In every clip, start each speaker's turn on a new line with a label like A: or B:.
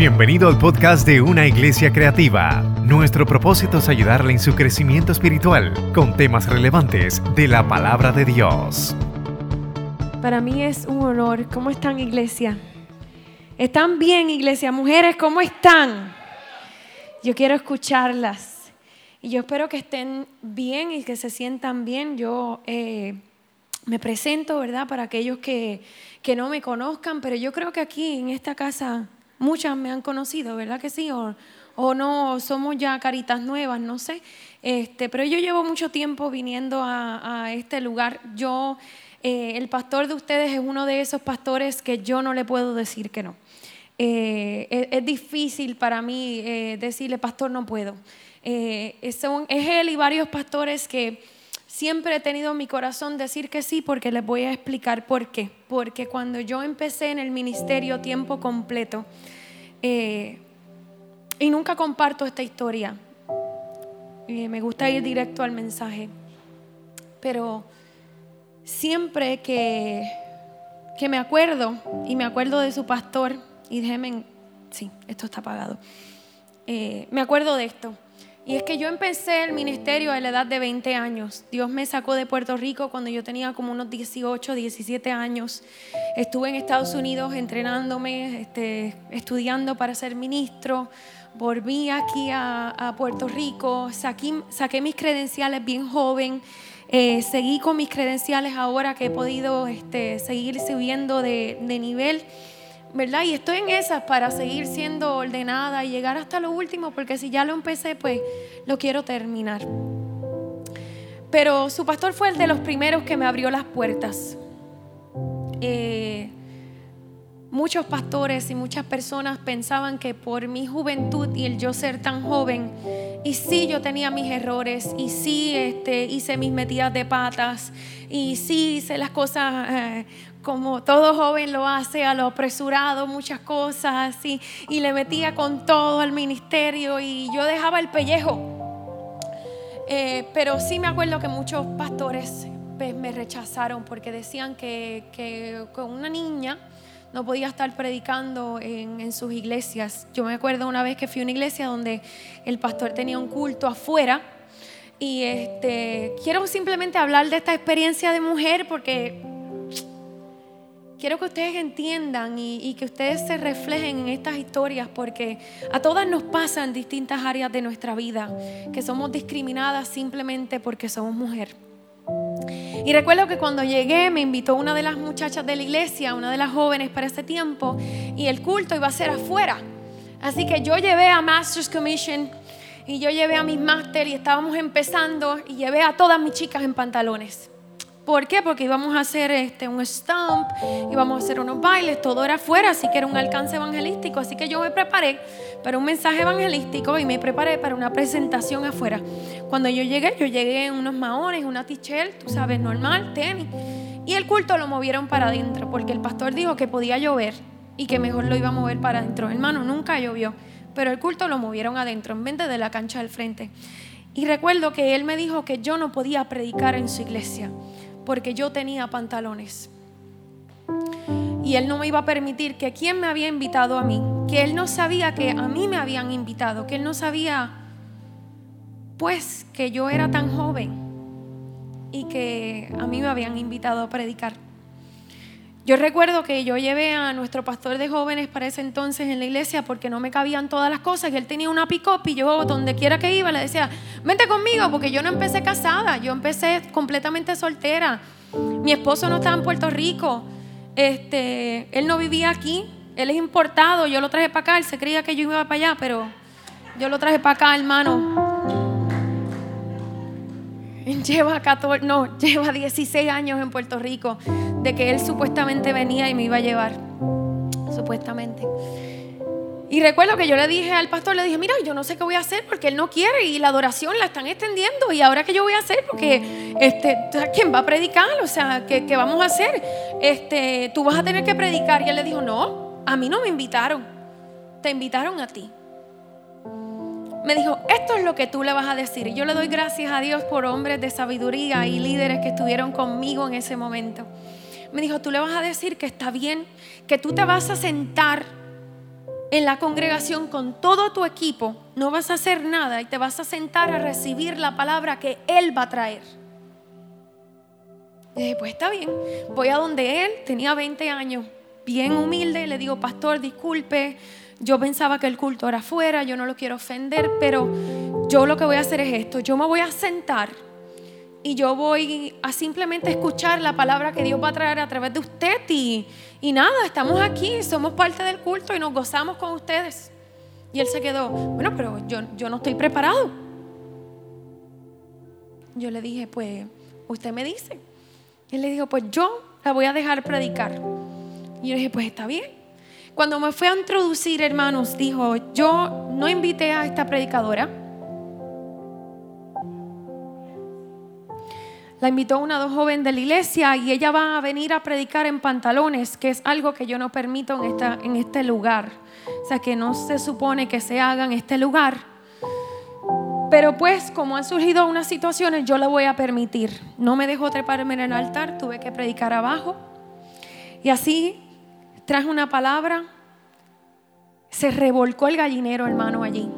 A: Bienvenido al podcast de Una Iglesia Creativa. Nuestro propósito es ayudarle en su crecimiento espiritual con temas relevantes de la palabra de Dios.
B: Para mí es un honor. ¿Cómo están, iglesia? ¿Están bien, iglesia? Mujeres, ¿cómo están? Yo quiero escucharlas. Y yo espero que estén bien y que se sientan bien. Yo eh, me presento, ¿verdad? Para aquellos que, que no me conozcan, pero yo creo que aquí en esta casa muchas me han conocido, ¿verdad que sí? O, o no, somos ya caritas nuevas, no sé. Este, pero yo llevo mucho tiempo viniendo a, a este lugar. Yo, eh, el pastor de ustedes es uno de esos pastores que yo no le puedo decir que no. Eh, es, es, difícil para mí eh, decirle, pastor, no puedo. Son, es él y varios pastores que siempre he tenido en mi corazón decir que sí porque les voy a explicar por qué. Porque cuando yo empecé en el ministerio tiempo completo, eh, y nunca comparto esta historia, me gusta ir directo al mensaje, pero siempre que, que me acuerdo, y me acuerdo de su pastor, y déjenme, sí, esto está apagado, eh, me acuerdo de esto. Y es que yo empecé el ministerio a la edad de 20 años. Dios me sacó de Puerto Rico cuando yo tenía como unos 18, 17 años. Estuve en Estados Unidos entrenándome, este, estudiando para ser ministro. Volví aquí a, a Puerto Rico, saqué, saqué, mis credenciales bien joven. Eh, seguí con mis credenciales ahora que he podido este, seguir subiendo de, de nivel. ¿Verdad? Y estoy en esas para seguir siendo ordenada y llegar hasta lo último, porque si ya lo empecé, pues lo quiero terminar. Pero su pastor fue el de los primeros que me abrió las puertas. Eh, muchos pastores y muchas personas pensaban que por mi juventud y el yo ser tan joven, y sí yo tenía mis errores, y sí este, hice mis metidas de patas, y sí hice las cosas eh, como todo joven lo hace, a lo apresurado, muchas cosas así, y le metía con todo al ministerio y yo dejaba el pellejo. Eh, pero sí me acuerdo que muchos pastores pues, me rechazaron porque decían que, que, una niña no podía estar predicando en, en, sus iglesias. Yo me acuerdo una vez que fui a una iglesia donde el pastor tenía un culto afuera. Y este, quiero simplemente hablar de esta experiencia de mujer porque quiero que ustedes entiendan y, que ustedes se reflejen en estas historias porque a todas nos pasan distintas áreas de nuestra vida, que somos discriminadas simplemente porque somos mujer. Y recuerdo que cuando llegué me invitó una de las muchachas de la iglesia, una de las jóvenes para ese tiempo, y el culto iba a ser afuera. Así que yo llevé a Masters Commission y yo llevé a mis máster y estábamos empezando y llevé a todas mis chicas en pantalones. ¿Por qué? Porque íbamos a hacer este, un stomp, íbamos a hacer unos bailes, todo era afuera, así que era un alcance evangelístico. Así que yo me preparé para un mensaje evangelístico y me preparé para una presentación afuera. Cuando yo llegué, yo llegué en unos maones, una tichel, tú sabes, normal, tenis. Y el culto lo movieron para adentro, porque el pastor dijo que podía llover y que mejor lo iba a mover para adentro. Hermano, nunca llovió, pero el culto lo movieron adentro, en vez de la cancha del frente. Y recuerdo que él me dijo que yo no podía predicar en su iglesia porque yo tenía pantalones. Y él no me iba a permitir que quien me había invitado a mí, que él no sabía que a mí me habían invitado, que él no sabía pues que yo era tan joven y que a mí me habían invitado a predicar. Yo recuerdo que yo llevé a nuestro pastor de jóvenes para ese entonces en la iglesia porque no me cabían todas las cosas y él tenía una pick y yo donde quiera que iba le decía, vente conmigo porque yo no empecé casada, yo empecé completamente soltera. Mi esposo no estaba en Puerto Rico, este, él no vivía aquí, él es importado, yo lo traje para acá, él se creía que yo iba para allá, pero yo lo traje para acá, hermano. Lleva 14, no, lleva 16 años en Puerto Rico de que él supuestamente venía y me iba a llevar. Supuestamente. Y recuerdo que yo le dije al pastor, le dije, mira, yo no sé qué voy a hacer porque él no quiere y la adoración la están extendiendo y ahora qué yo voy a hacer porque, este, ¿quién va a predicar? O sea, ¿qué, ¿qué, vamos a hacer? Este, tú vas a tener que predicar. Y él le dijo, no, a mí no me invitaron, te invitaron a ti me dijo, esto es lo que tú le vas a decir. Y yo le doy gracias a Dios por hombres de sabiduría y líderes que estuvieron conmigo en ese momento. Me dijo, tú le vas a decir que está bien, que tú te vas a sentar en la congregación con todo tu equipo, no vas a hacer nada y te vas a sentar a recibir la palabra que Él va a traer. Y dije, pues está bien, voy a donde Él, tenía 20 años, bien humilde, le digo, pastor, disculpe, yo pensaba que el culto era afuera, yo no lo quiero ofender, pero yo lo que voy a hacer es esto, yo me voy a sentar y yo voy a simplemente escuchar la palabra que Dios va a traer a través de usted y, y nada, estamos aquí, somos parte del culto y nos gozamos con ustedes. Y él se quedó, bueno, pero yo, yo no estoy preparado. Yo le dije, pues usted me dice. Él le dijo, pues yo la voy a dejar predicar. Y yo le dije, pues está bien. Cuando me fue a introducir, hermanos, dijo, yo no invité a esta predicadora la invitó una dos joven de la iglesia y ella va a venir a predicar en pantalones, que es algo que yo no permito en, esta, en este lugar. O sea, que no se supone que se haga en este lugar. Pero pues como han surgido unas situaciones, yo la voy a permitir. No me dejó treparme en el altar, tuve que predicar abajo. Y así traje una palabra, se revolcó el gallinero, hermano, allí.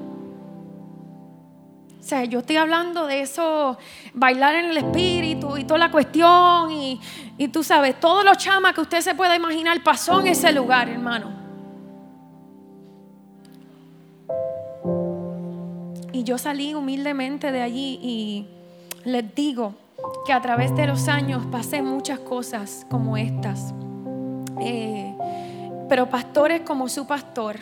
B: O sea, yo estoy hablando de eso, bailar en el espíritu y toda la cuestión. Y, y tú sabes, todos los chamas que usted se pueda imaginar pasó en ese lugar, hermano. Y yo salí humildemente de allí y les digo que a través de los años pasé muchas cosas como estas. Eh, pero pastores como su pastor,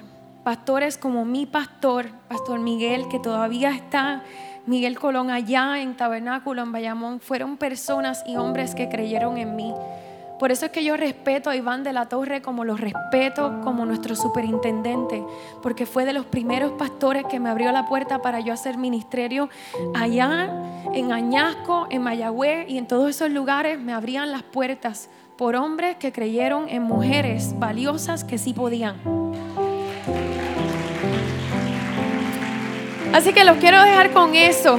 B: pastores como mi pastor, Pastor Miguel, que todavía está, Miguel Colón allá en Tabernáculo, en Bayamón, fueron personas y hombres que creyeron en mí. Por eso es que yo respeto a Iván de la Torre como lo respeto como nuestro superintendente, porque fue de los primeros pastores que me abrió la puerta para yo hacer ministerio allá en Añasco, en Mayagüez y en todos esos lugares me abrían las puertas por hombres que creyeron en mujeres valiosas que sí podían. Así que los quiero dejar con eso.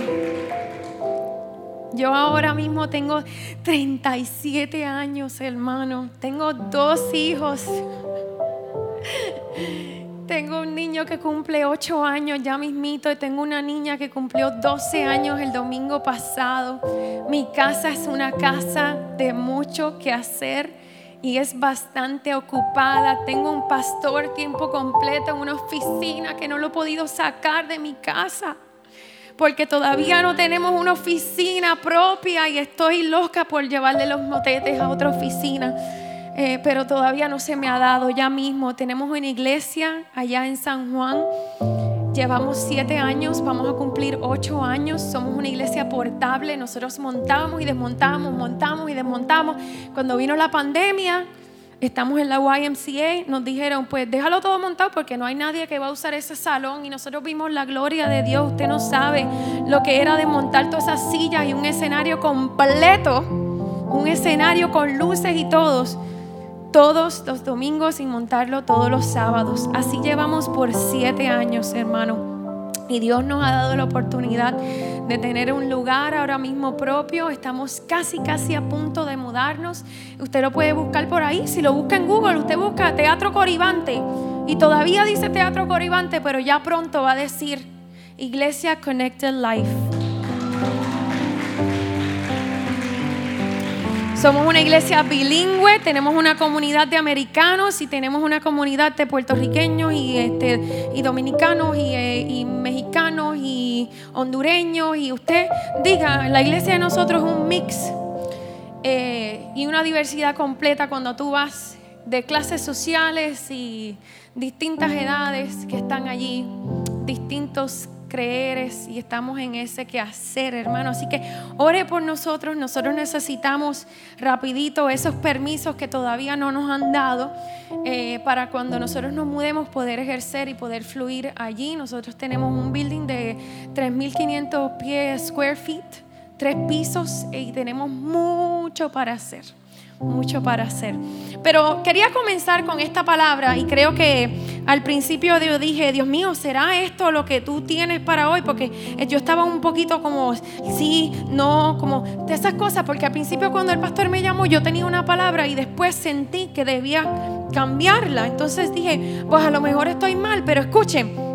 B: Yo ahora mismo tengo 37 años, hermano. Tengo dos hijos. Tengo un niño que cumple 8 años ya mismito y tengo una niña que cumplió 12 años el domingo pasado. Mi casa es una casa de mucho que hacer y es bastante ocupada. Tengo un pastor tiempo completo en una oficina que no lo he podido sacar de mi casa porque todavía no tenemos una oficina propia y estoy loca por llevarle los motetes a otra oficina. Eh, pero todavía no se me ha dado. Ya mismo tenemos una iglesia allá en San Juan. Llevamos siete años, vamos a cumplir ocho años. Somos una iglesia portable. Nosotros montamos y desmontamos, montamos y desmontamos. Cuando vino la pandemia, estamos en la YMCA, nos dijeron, pues déjalo todo montado porque no hay nadie que va a usar ese salón y nosotros vimos la gloria de Dios. Usted no sabe lo que era desmontar todas esas sillas y un escenario completo, un escenario con luces y todos, todos los domingos y montarlo todos los sábados. Así llevamos por siete años, hermano. Y Dios nos ha dado la oportunidad de tener un lugar ahora mismo propio. Estamos casi, casi a punto de mudarnos. Usted lo puede buscar por ahí. Si lo busca en Google, usted busca Teatro Coribante. Y todavía dice Teatro Coribante, pero ya pronto va a decir Iglesia Connected Life. Somos una iglesia bilingüe, tenemos una comunidad de americanos y tenemos una comunidad de puertorriqueños y, este, y dominicanos y, eh, mexicanos y hondureños. Y usted diga, la iglesia de nosotros es un mix eh, y una diversidad completa cuando tú vas de clases sociales y distintas edades que están allí, distintos creeres y estamos en ese que hacer, hermano. Así que ore por nosotros. Nosotros necesitamos rapidito esos permisos que todavía no nos han dado eh, para cuando nosotros nos mudemos poder ejercer y poder fluir allí. Nosotros tenemos un building de 3.500 pies square feet, tres pisos y tenemos mucho para hacer mucho para hacer. Pero quería comenzar con esta palabra y creo que al principio yo dije, Dios mío, ¿será esto lo que tú tienes para hoy? Porque yo estaba un poquito como, sí, no, como de esas cosas, porque al principio cuando el pastor me llamó yo tenía una palabra y después sentí que debía cambiarla. Entonces dije, pues a lo mejor estoy mal, pero escuchen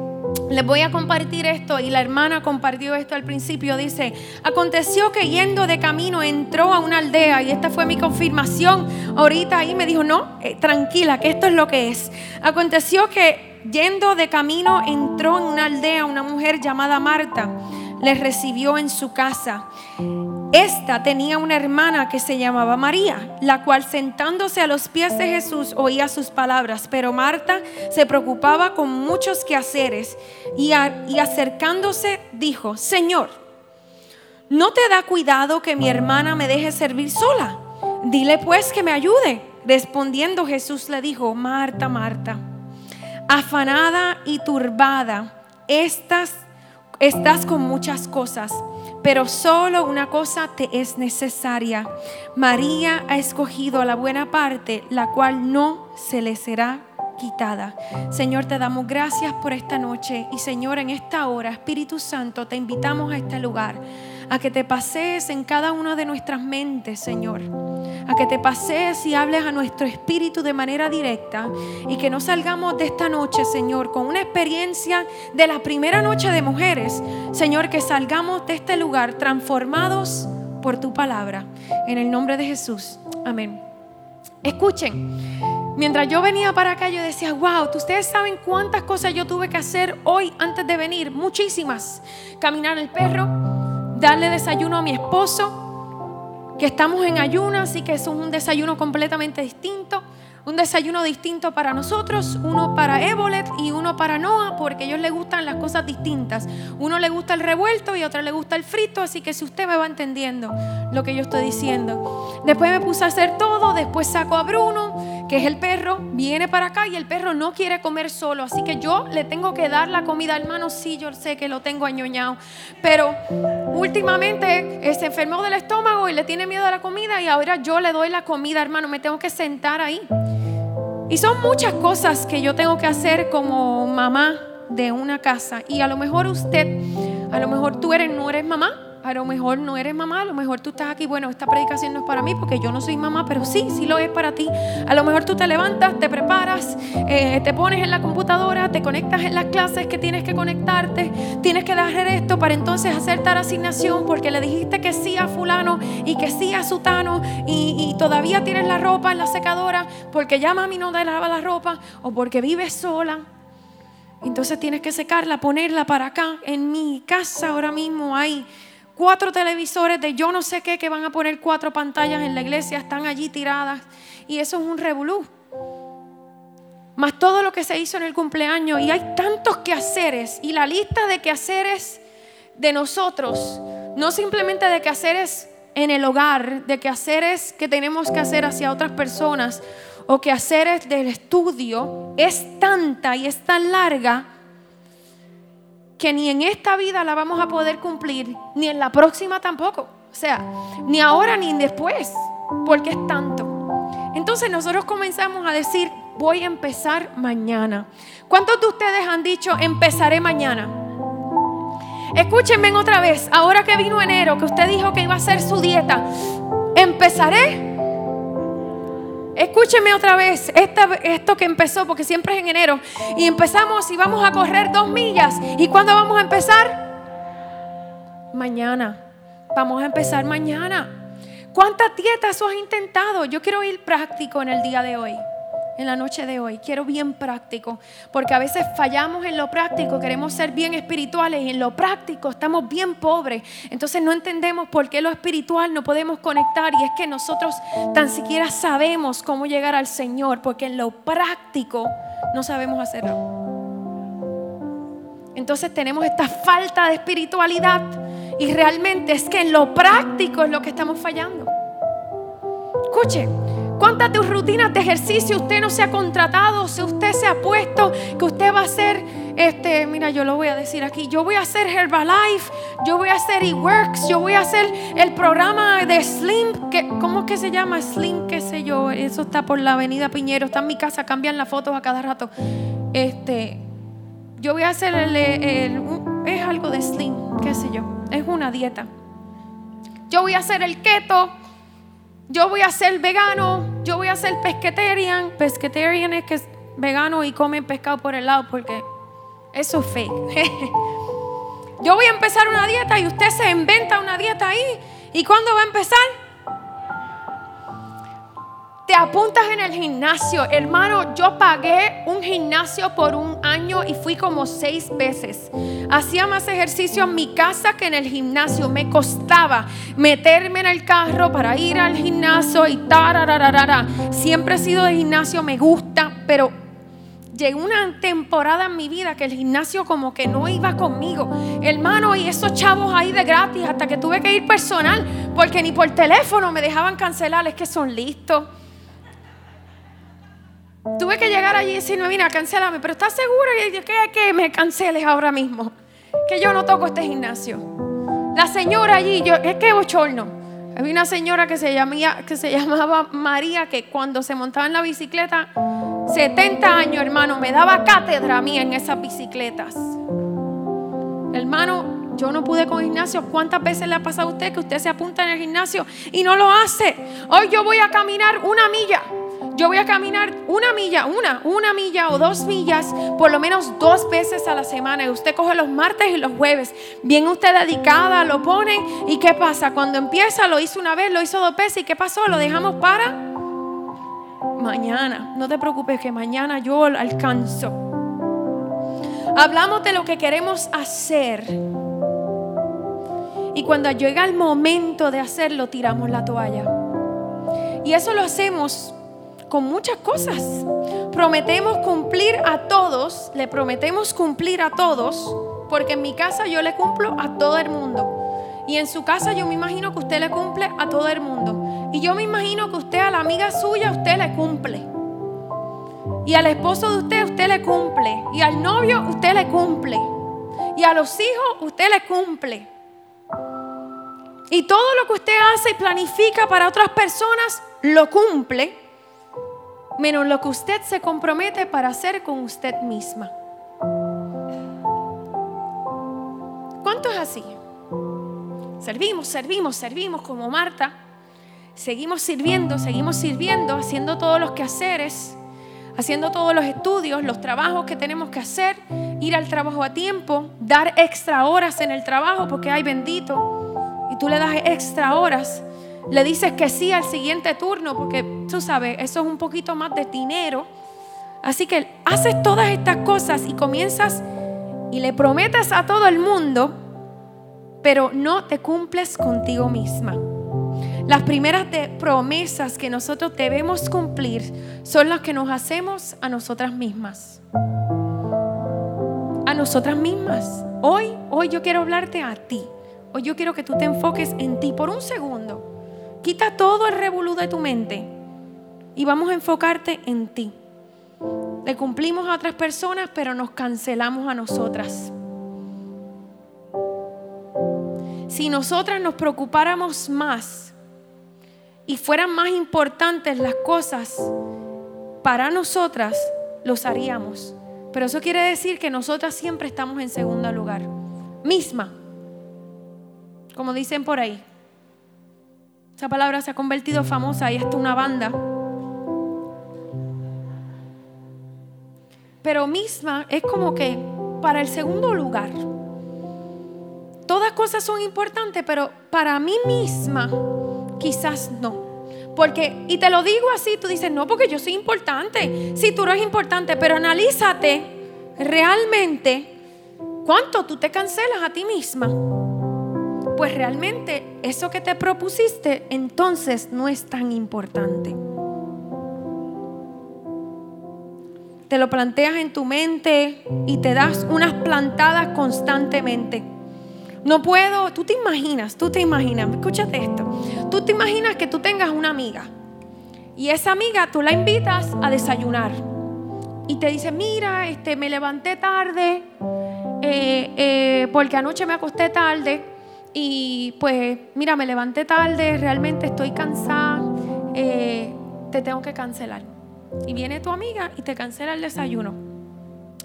B: les voy a compartir esto y la hermana compartió esto al principio. Dice, aconteció que yendo de camino entró a una aldea y esta fue mi confirmación. Ahorita ahí me dijo, no, eh, tranquila, que esto es lo que es. Aconteció que yendo de camino entró en una aldea una mujer llamada Marta. Le recibió en su casa. Esta tenía una hermana que se llamaba María, la cual sentándose a los pies de Jesús oía sus palabras, pero Marta se preocupaba con muchos quehaceres y, y acercándose dijo, Señor, ¿no te da cuidado que mi hermana me deje servir sola? Dile pues que me ayude. Respondiendo Jesús le dijo, Marta, Marta, afanada y turbada, estás, estás con muchas cosas pero solo una cosa te es necesaria. María ha escogido la buena parte, la cual no se le será quitada. Señor, te damos gracias por esta noche y Señor, en esta hora, Espíritu Santo, te invitamos a este lugar, a que te pasees en cada una de nuestras mentes, Señor a que te pasees y hables a nuestro espíritu de manera directa y que no salgamos de esta noche, Señor, con una experiencia de la primera noche de mujeres, Señor, que salgamos de este lugar transformados por tu palabra. En el nombre de Jesús. Amén. Escuchen. Mientras yo venía para acá, yo decía, wow, ustedes saben cuántas cosas yo tuve que hacer hoy antes de venir. Muchísimas. Caminar el perro, darle desayuno a mi esposo, que estamos en ayuno, así que es un desayuno completamente distinto. Un desayuno distinto para nosotros, uno para Ebolet y uno para Noah, porque ellos les gustan las cosas distintas. Uno le gusta el revuelto y otro le gusta el frito, así que si usted me va entendiendo lo que yo estoy diciendo. Después me puse a hacer todo, después saco a Bruno, que es el perro, viene para acá y el perro no quiere comer solo, así que yo le tengo que dar la comida, hermano, sí, yo sé que lo tengo añoñado, pero últimamente se enfermó del estómago y le tiene miedo a la comida y ahora yo le doy la comida, hermano, me tengo que sentar ahí. Y son muchas cosas que yo tengo que hacer como mamá de una casa. Y a lo mejor usted, a lo mejor tú eres, no eres mamá, a lo mejor no eres mamá, a lo mejor tú estás aquí, bueno, esta predicación no es para mí porque yo no soy mamá, pero sí, sí lo es para ti. A lo mejor tú te levantas, te preparas, eh, te pones en la computadora, te conectas en las clases que tienes que conectarte, tienes que dejar esto para entonces hacer tal asignación porque le dijiste que sí a fulano y que sí a sutano y, y todavía tienes la ropa en la secadora porque ya mami no te lava la ropa o porque vives sola. Entonces tienes que secarla, ponerla para acá. En mi casa ahora mismo hay cuatro televisores de yo no sé qué que van a poner cuatro pantallas en la iglesia, están allí tiradas y eso es un revolú. Más todo lo que se hizo en el cumpleaños y hay tantos quehaceres y la lista de quehaceres de nosotros, no simplemente de quehaceres en el hogar, de quehaceres que tenemos que hacer hacia otras personas o quehaceres del estudio, es tanta y es tan larga que ni en esta vida la vamos a poder cumplir, ni en la próxima tampoco. O sea, ni ahora ni después, porque es tanto. Entonces nosotros comenzamos a decir, voy a empezar mañana. ¿Cuántos de ustedes han dicho, empezaré mañana? Escúchenme otra vez, ahora que vino enero, que usted dijo que iba a hacer su dieta, empezaré Escúcheme otra vez esto que empezó, porque siempre es en enero. Y empezamos y vamos a correr dos millas. ¿Y cuándo vamos a empezar? Mañana. Vamos a empezar mañana. ¿Cuántas dietas has intentado? Yo quiero ir práctico en el día de hoy en la noche de hoy. Quiero bien práctico, porque a veces fallamos en lo práctico, queremos ser bien espirituales y en lo práctico estamos bien pobres. Entonces no entendemos por qué lo espiritual no podemos conectar y es que nosotros tan siquiera sabemos cómo llegar al Señor, porque en lo práctico no sabemos hacerlo. Entonces tenemos esta falta de espiritualidad y realmente es que en lo práctico es lo que estamos fallando. Escuche, ¿Cuántas de rutinas de ejercicio usted no se ha contratado? Si usted se ha puesto que usted va a hacer, este, mira, yo lo voy a decir aquí, yo voy a hacer Herbalife, yo voy a hacer eWorks, yo voy a hacer el programa de Slim, que, ¿cómo es que se llama? Slim, qué sé yo, eso está por la avenida Piñero, está en mi casa, cambian las fotos a cada rato. este, yo voy a hacer el, es algo de slim, qué sé yo, es una dieta. Yo voy a hacer el keto, yo voy a ser vegano, yo voy a ser pescatarian. Pescatarian es que es vegano y come pescado por el lado porque eso es fake. yo voy a empezar una dieta y usted se inventa una dieta ahí. ¿Y cuándo va a empezar? Te apuntas en el gimnasio. Hermano, yo pagué un gimnasio por un año y fui como seis veces. Hacía más ejercicio en mi casa que en el gimnasio. Me costaba meterme en el carro para ir al gimnasio y tarararara. Siempre he sido de gimnasio, me gusta, pero llegó una temporada en mi vida que el gimnasio como que no iba conmigo. Hermano, y esos chavos ahí de gratis hasta que tuve que ir personal porque ni por teléfono me dejaban cancelar, es que son listos. Tuve que llegar allí y decirme, mira, cancélame, pero ¿estás segura que, que, que me canceles ahora mismo? Que yo no toco este gimnasio. La señora allí, yo, es que bochorno. Había una señora que se, llamía, que se llamaba María que cuando se montaba en la bicicleta, 70 años, hermano, me daba cátedra a mí en esas bicicletas. Hermano, yo no pude con gimnasio. ¿Cuántas veces le ha pasado a usted que usted se apunta en el gimnasio y no lo hace? Hoy yo voy a caminar una milla. Yo voy a caminar una milla, una, una milla o dos millas, por lo menos dos veces a la semana. Y usted coge los martes y los jueves. Bien usted dedicada, lo pone. ¿Y qué pasa? Cuando empieza, lo hizo una vez, lo hizo dos veces. ¿Y qué pasó? Lo dejamos para mañana. No te preocupes que mañana yo alcanzo. Hablamos de lo que queremos hacer. Y cuando llega el momento de hacerlo, tiramos la toalla. Y eso lo hacemos con muchas cosas. Prometemos cumplir a todos, le prometemos cumplir a todos, porque en mi casa yo le cumplo a todo el mundo. Y en su casa yo me imagino que usted le cumple a todo el mundo. Y yo me imagino que usted a la amiga suya usted le cumple. Y al esposo de usted usted le cumple. Y al novio usted le cumple. Y a los hijos usted le cumple. Y todo lo que usted hace y planifica para otras personas lo cumple menos lo que usted se compromete para hacer con usted misma. ¿Cuánto es así? Servimos, servimos, servimos como Marta. Seguimos sirviendo, seguimos sirviendo, haciendo todos los quehaceres, haciendo todos los estudios, los trabajos que tenemos que hacer, ir al trabajo a tiempo, dar extra horas en el trabajo porque hay bendito. Y tú le das extra horas le dices que sí al siguiente turno, porque tú sabes, eso es un poquito más de dinero. Así que haces todas estas cosas y comienzas y le prometes a todo el mundo, pero no te cumples contigo misma. Las primeras promesas que nosotros debemos cumplir son las que nos hacemos a nosotras mismas. A nosotras mismas. Hoy, hoy yo quiero hablarte a ti. Hoy yo quiero que tú te enfoques en ti por un segundo. Quita todo el revolú de tu mente y vamos a enfocarte en ti. Le cumplimos a otras personas, pero nos cancelamos a nosotras. Si nosotras nos preocupáramos más y fueran más importantes las cosas para nosotras, los haríamos. Pero eso quiere decir que nosotras siempre estamos en segundo lugar. Misma. Como dicen por ahí. Esa palabra se ha convertido famosa y hasta una banda. Pero misma es como que para el segundo lugar. Todas cosas son importantes, pero para mí misma quizás no. Porque, y te lo digo así, tú dices, no, porque yo soy importante. Sí, tú eres importante, pero analízate realmente cuánto tú te cancelas a ti misma pues realmente eso que te propusiste entonces no es tan importante. Te lo planteas en tu mente y te das unas plantadas constantemente. No puedo, tú te imaginas, tú te imaginas, escúchate esto, tú te imaginas que tú tengas una amiga y esa amiga tú la invitas a desayunar y te dice, mira, este, me levanté tarde eh, eh, porque anoche me acosté tarde y pues, mira, me levanté tarde, realmente estoy cansada, eh, te tengo que cancelar. Y viene tu amiga y te cancela el desayuno.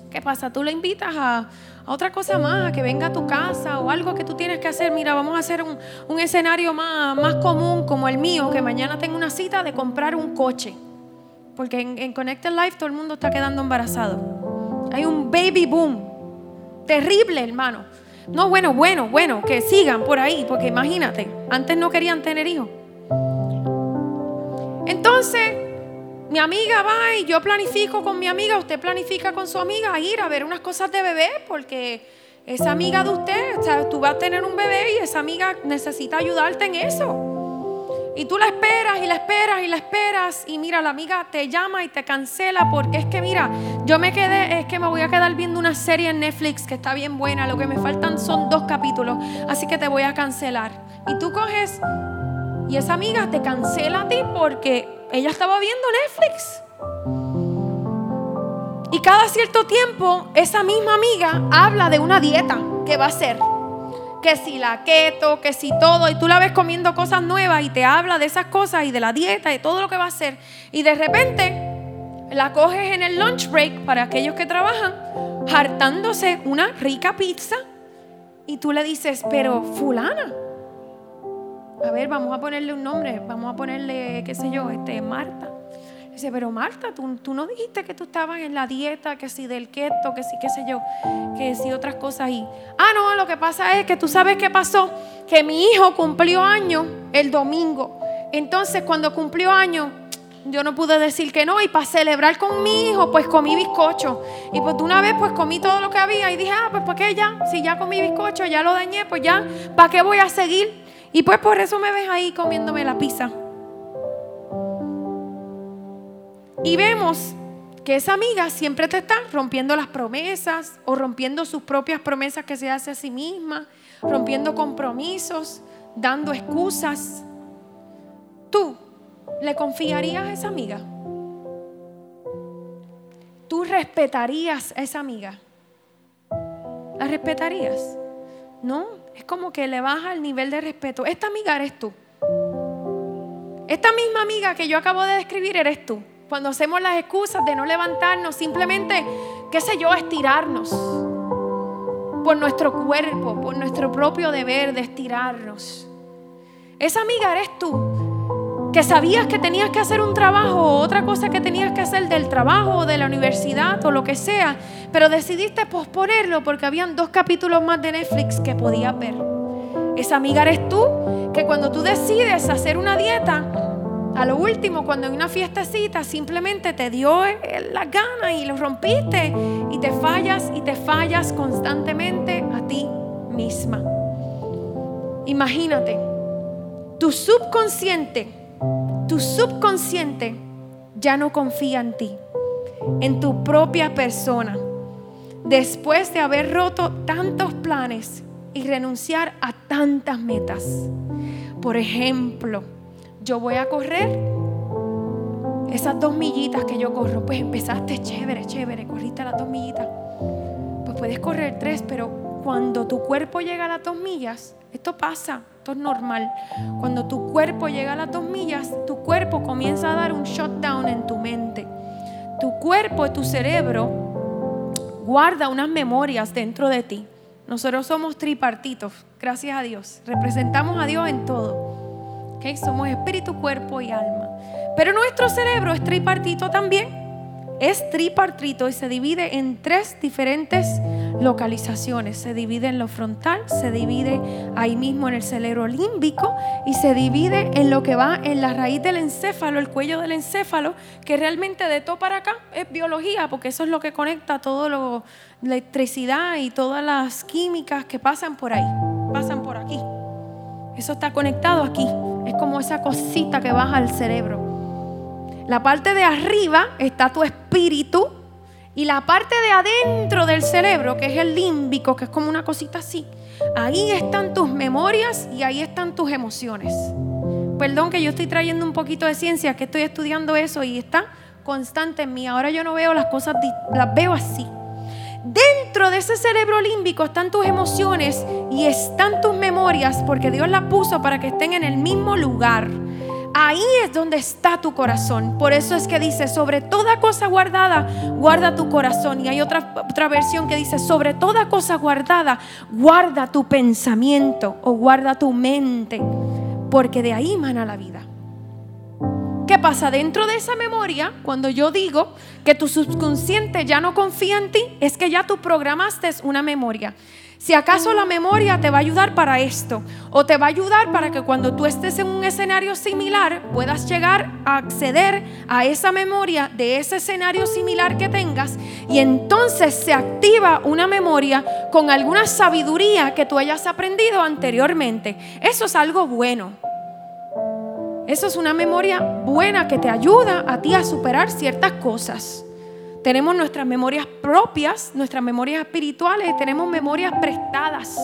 B: ¿Qué pasa? Tú le invitas a, otra cosa más, a que venga a tu casa o algo que tú tienes que hacer. Mira, vamos a hacer un, escenario más, más común como el mío, que mañana tengo una cita de comprar un coche. Porque en, en Connected Life todo el mundo está quedando embarazado. Hay un baby boom. Terrible, hermano. No, bueno, bueno, bueno, que sigan por ahí, porque imagínate, antes no querían tener hijos. Entonces, mi amiga va y yo planifico con mi amiga, usted planifica con su amiga ir a ver unas cosas de bebé, porque esa amiga de usted, o sea, tú vas a tener un bebé y esa amiga necesita ayudarte en eso. Y tú la esperas y la esperas y la esperas y mira, la amiga te llama y te cancela porque es que mira, yo me quedé, es que me voy a quedar viendo una serie en Netflix que está bien buena, lo que me faltan son dos capítulos, así que te voy a cancelar. Y tú coges y esa amiga te cancela a ti porque ella estaba viendo Netflix. Y cada cierto tiempo esa misma amiga habla de una dieta que va a hacer que si la keto, que si todo, y tú la ves comiendo cosas nuevas y te habla de esas cosas y de la dieta y todo lo que va a hacer, y de repente la coges en el lunch break para aquellos que trabajan, hartándose una rica pizza, y tú le dices, pero fulana, a ver, vamos a ponerle un nombre, vamos a ponerle, qué sé yo, este, Marta. Dice, pero Marta, ¿tú, tú, no dijiste que tú estabas en la dieta, que si del keto, que si qué sé yo, que si otras cosas y Ah, no, lo que pasa es que tú sabes qué pasó, que mi hijo cumplió año el domingo. Entonces, cuando cumplió año, yo no pude decir que no y para celebrar con mi hijo, pues comí bizcocho. Y pues de una vez pues comí todo lo que había y dije, ah, pues ¿para qué ya? Si ya comí bizcocho, ya lo dañé, pues ya, ¿para qué voy a seguir? Y pues por eso me ves ahí comiéndome la pizza. Y vemos que esa amiga siempre te está rompiendo las promesas o rompiendo sus propias promesas que se hace a sí misma, rompiendo compromisos, dando excusas. ¿Tú le confiarías a esa amiga? ¿Tú respetarías a esa amiga? ¿La respetarías? No, es como que le baja el nivel de respeto. Esta amiga eres tú. Esta misma amiga que yo acabo de describir eres tú. Cuando hacemos las excusas de no levantarnos, simplemente, qué sé yo, estirarnos por nuestro cuerpo, por nuestro propio deber de estirarnos. Esa amiga eres tú, que sabías que tenías que hacer un trabajo o otra cosa que tenías que hacer del trabajo o de la universidad o lo que sea, pero decidiste posponerlo porque habían dos capítulos más de Netflix que podías ver. Esa amiga eres tú, que cuando tú decides hacer una dieta, a lo último, cuando en una fiestecita simplemente te dio la gana y lo rompiste y te fallas y te fallas constantemente a ti misma. Imagínate, tu subconsciente, tu subconsciente ya no confía en ti, en tu propia persona, después de haber roto tantos planes y renunciar a tantas metas. Por ejemplo, yo voy a correr esas dos millitas que yo corro. Pues empezaste chévere, chévere, corriste las dos millitas. Pues puedes correr tres, pero cuando tu cuerpo llega a las dos millas, esto pasa, esto es normal. Cuando tu cuerpo llega a las dos millas, tu cuerpo comienza a dar un shutdown en tu mente. Tu cuerpo, tu cerebro, guarda unas memorias dentro de ti. Nosotros somos tripartitos, gracias a Dios. Representamos a Dios en todo. Somos espíritu, cuerpo y alma. Pero nuestro cerebro es tripartito también. Es tripartito y se divide en tres diferentes localizaciones. Se divide en lo frontal, se divide ahí mismo en el cerebro límbico y se divide en lo que va en la raíz del encéfalo, el cuello del encéfalo, que realmente de todo para acá es biología, porque eso es lo que conecta todo lo electricidad y todas las químicas que pasan por ahí, pasan por aquí. Eso está conectado aquí. Es como esa cosita que baja al cerebro. La parte de arriba está tu espíritu y la parte de adentro del cerebro, que es el límbico, que es como una cosita así. Ahí están tus memorias y ahí están tus emociones. Perdón que yo estoy trayendo un poquito de ciencia, que estoy estudiando eso y está constante en mí. Ahora yo no veo las cosas, las veo así. Dentro de ese cerebro límbico están tus emociones y están tus memorias porque Dios las puso para que estén en el mismo lugar. ahí es donde está tu corazón. Por eso es que dice, sobre toda cosa guardada, guarda tu corazón. Y hay otra, otra versión que dice, sobre toda cosa guardada, guarda tu pensamiento o guarda tu mente, porque de ahí mana la vida. ¿Qué pasa dentro de esa memoria? Cuando yo digo que tu subconsciente ya no confía en ti, es que ya tú programaste una memoria. Si acaso la memoria te va a ayudar para esto, o te va a ayudar para que cuando tú estés en un escenario similar puedas llegar a acceder a esa memoria de ese escenario similar que tengas, y entonces se activa una memoria con alguna sabiduría que tú hayas aprendido anteriormente. Eso es algo bueno. Eso es una memoria buena que te ayuda a ti a superar ciertas cosas. Tenemos nuestras memorias propias, nuestras memorias espirituales, tenemos memorias prestadas.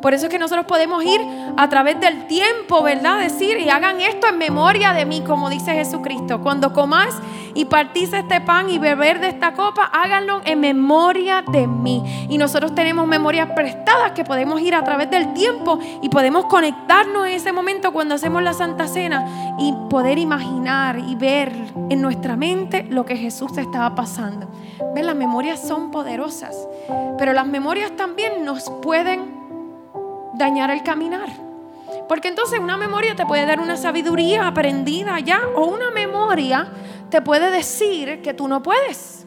B: Por eso es que nosotros podemos ir a través del tiempo, ¿verdad? Decir, y hagan esto en memoria de mí, como dice Jesucristo. Cuando comáis y partís este pan y beber de esta copa, háganlo en memoria de mí. Y nosotros tenemos memorias prestadas que podemos ir a través del tiempo y podemos conectarnos en ese momento cuando hacemos la Santa Cena y poder imaginar y ver en nuestra mente lo que Jesús estaba pasando. ¿Ven? Las memorias son poderosas, pero las memorias también nos pueden dañar el caminar. Porque entonces una memoria te puede dar una sabiduría aprendida ya o una memoria te puede decir que tú no puedes.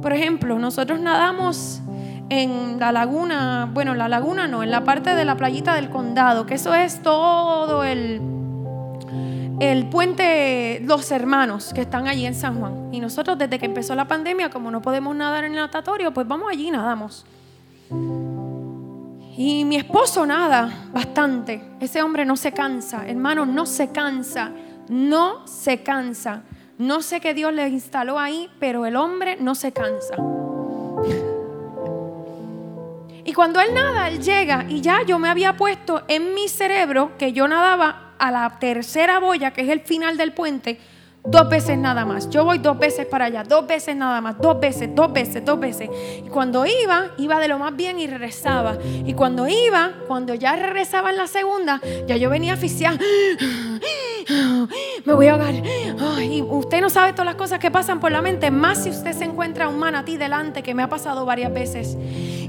B: Por ejemplo, nosotros nadamos en la laguna, bueno, la laguna no, en la parte de la playita del condado, que eso es todo el, el puente Los Hermanos que están allí en San Juan. Y nosotros desde que empezó la pandemia, como no podemos nadar en el natatorio, pues vamos allí y nadamos. Y mi esposo nada bastante. Ese hombre no se cansa, hermano, no se cansa, no se cansa. No sé qué Dios le instaló ahí, pero el hombre no se cansa. Y cuando él nada, él llega y ya yo me había puesto en mi cerebro que yo nadaba a la tercera boya, que es el final del puente, Dos veces nada más. Yo voy dos veces para allá, dos veces nada más, dos veces, dos veces, dos veces. Y cuando iba, iba de lo más bien y regresaba. Y cuando iba, cuando ya regresaba en la segunda, ya yo venía a Me voy a ahogar. y usted no sabe todas las cosas que pasan por la mente, más si usted se encuentra un manatí delante, que me ha pasado varias veces.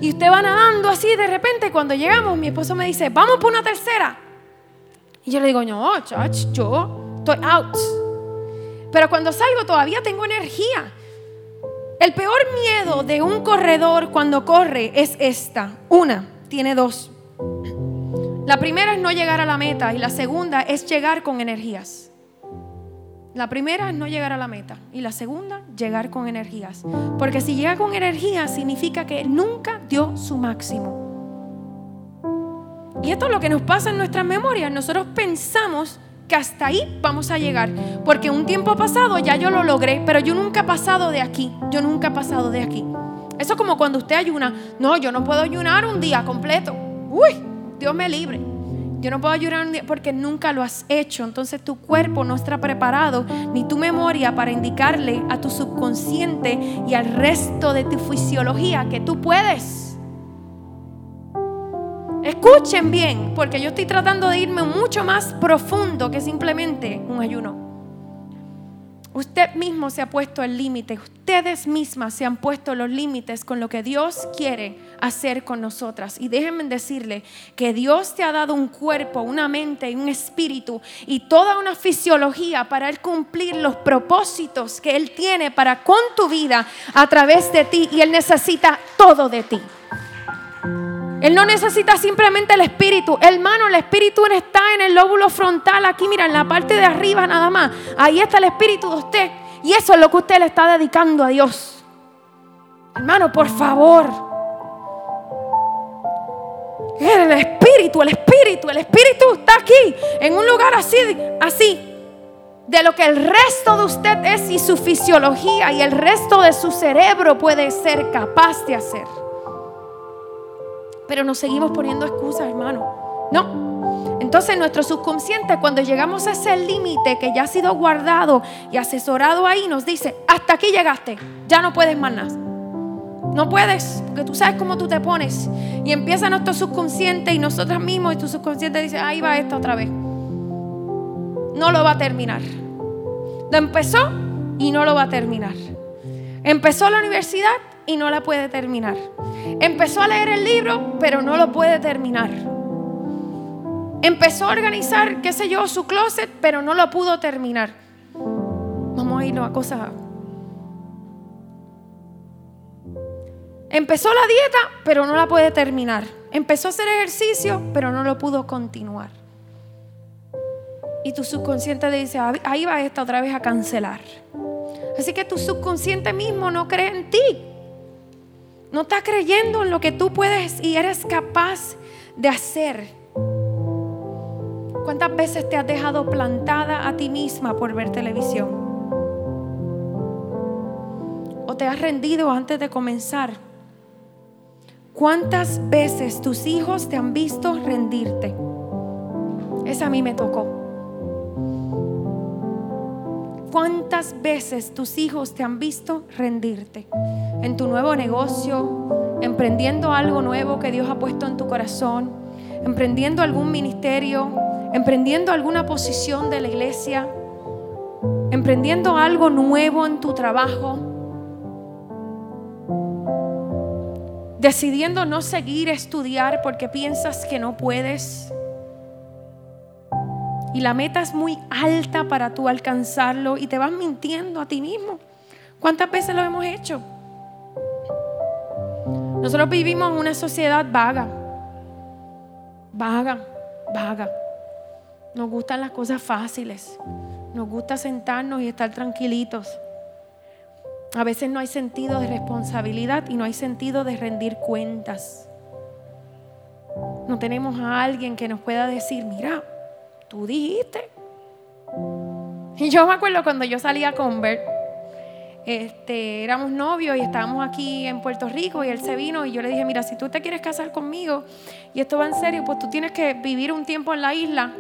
B: Y usted va nadando así, de repente, cuando llegamos, mi esposo me dice, vamos por una tercera. Y yo le digo, no, chach, yo estoy out. Pero cuando salgo todavía tengo energía. El peor miedo de un corredor cuando corre es esta. Una, tiene dos. La primera es no llegar a la meta y la segunda es llegar con energías. La primera es no llegar a la meta y la segunda, llegar con energías. Porque si llega con energías significa que nunca dio su máximo. Y esto es lo que nos pasa en nuestras memorias. Nosotros pensamos hasta ahí vamos a llegar. Porque un tiempo pasado ya yo lo logré, pero yo nunca he pasado de aquí. Yo nunca he pasado de aquí. Eso es como cuando usted ayuna. No, yo no puedo ayunar un día completo. Uy, Dios me libre. Yo no puedo ayunar un día porque nunca lo has hecho. Entonces tu cuerpo no está preparado, ni tu memoria para indicarle a tu subconsciente y al resto de tu fisiología que tú puedes. Escuchen bien, porque yo estoy tratando de irme mucho más profundo que simplemente un ayuno. Usted mismo se ha puesto el límite, ustedes mismas se han puesto los límites con lo que Dios quiere hacer con nosotras. Y déjenme decirle que Dios te ha dado un cuerpo, una mente y un espíritu y toda una fisiología para Él cumplir los propósitos que Él tiene para con tu vida a través de ti y Él necesita todo de ti. Él no necesita simplemente el espíritu. Hermano, el espíritu está en el lóbulo frontal, aquí, mira, en la parte de arriba nada más. Ahí está el espíritu de usted. Y eso es lo que usted le está dedicando a Dios. Hermano, por favor. El espíritu, el espíritu, el espíritu está aquí, en un lugar así, así. De lo que el resto de usted es y su fisiología y el resto de su cerebro puede ser capaz de hacer. Pero nos seguimos poniendo excusas, hermano. No. Entonces nuestro subconsciente, cuando llegamos a ese límite que ya ha sido guardado y asesorado ahí, nos dice, hasta aquí llegaste, ya no puedes más nada. No puedes, porque tú sabes cómo tú te pones. Y empieza nuestro subconsciente y nosotros mismos y tu subconsciente dice, ahí va esto otra vez. no lo va a terminar. Lo empezó y no lo va a terminar. Empezó la universidad y no la puede terminar. Empezó a leer el libro, pero no lo puede terminar. Empezó a organizar, qué sé yo, su closet, pero no lo pudo terminar. Vamos a irnos a cosas. Empezó la dieta, pero no la puede terminar. Empezó a hacer ejercicio, pero no lo pudo continuar. Y tu subconsciente le dice, ahí va esta otra vez a cancelar. Así que tu subconsciente mismo no cree en ti. No está creyendo en lo que tú puedes y eres capaz de hacer. ¿Cuántas veces te has dejado plantada a ti misma por ver televisión? ¿O te has rendido antes de comenzar? ¿Cuántas veces tus hijos te han visto rendirte? Esa a mí me tocó. ¿Cuántas veces tus hijos te han visto rendirte? en tu nuevo negocio, emprendiendo algo nuevo que Dios ha puesto en tu corazón, emprendiendo algún ministerio, emprendiendo alguna posición de la iglesia, emprendiendo algo nuevo en tu trabajo, decidiendo no seguir estudiar porque piensas que no puedes. Y la meta es muy alta para tú alcanzarlo y te vas mintiendo a ti mismo. ¿Cuántas veces lo hemos hecho? Nosotros vivimos en una sociedad vaga, vaga, vaga. Nos gustan las cosas fáciles. Nos gusta sentarnos y estar tranquilitos. A veces no hay sentido de responsabilidad y no hay sentido de rendir cuentas. No tenemos a alguien que nos pueda decir, mira, tú dijiste. Y yo me acuerdo cuando yo salía con Bert, este, éramos novios y estábamos aquí en Puerto Rico y él se vino y yo le dije, mira, si tú te quieres casar conmigo y esto va en serio, pues tú tienes que vivir un tiempo en la isla.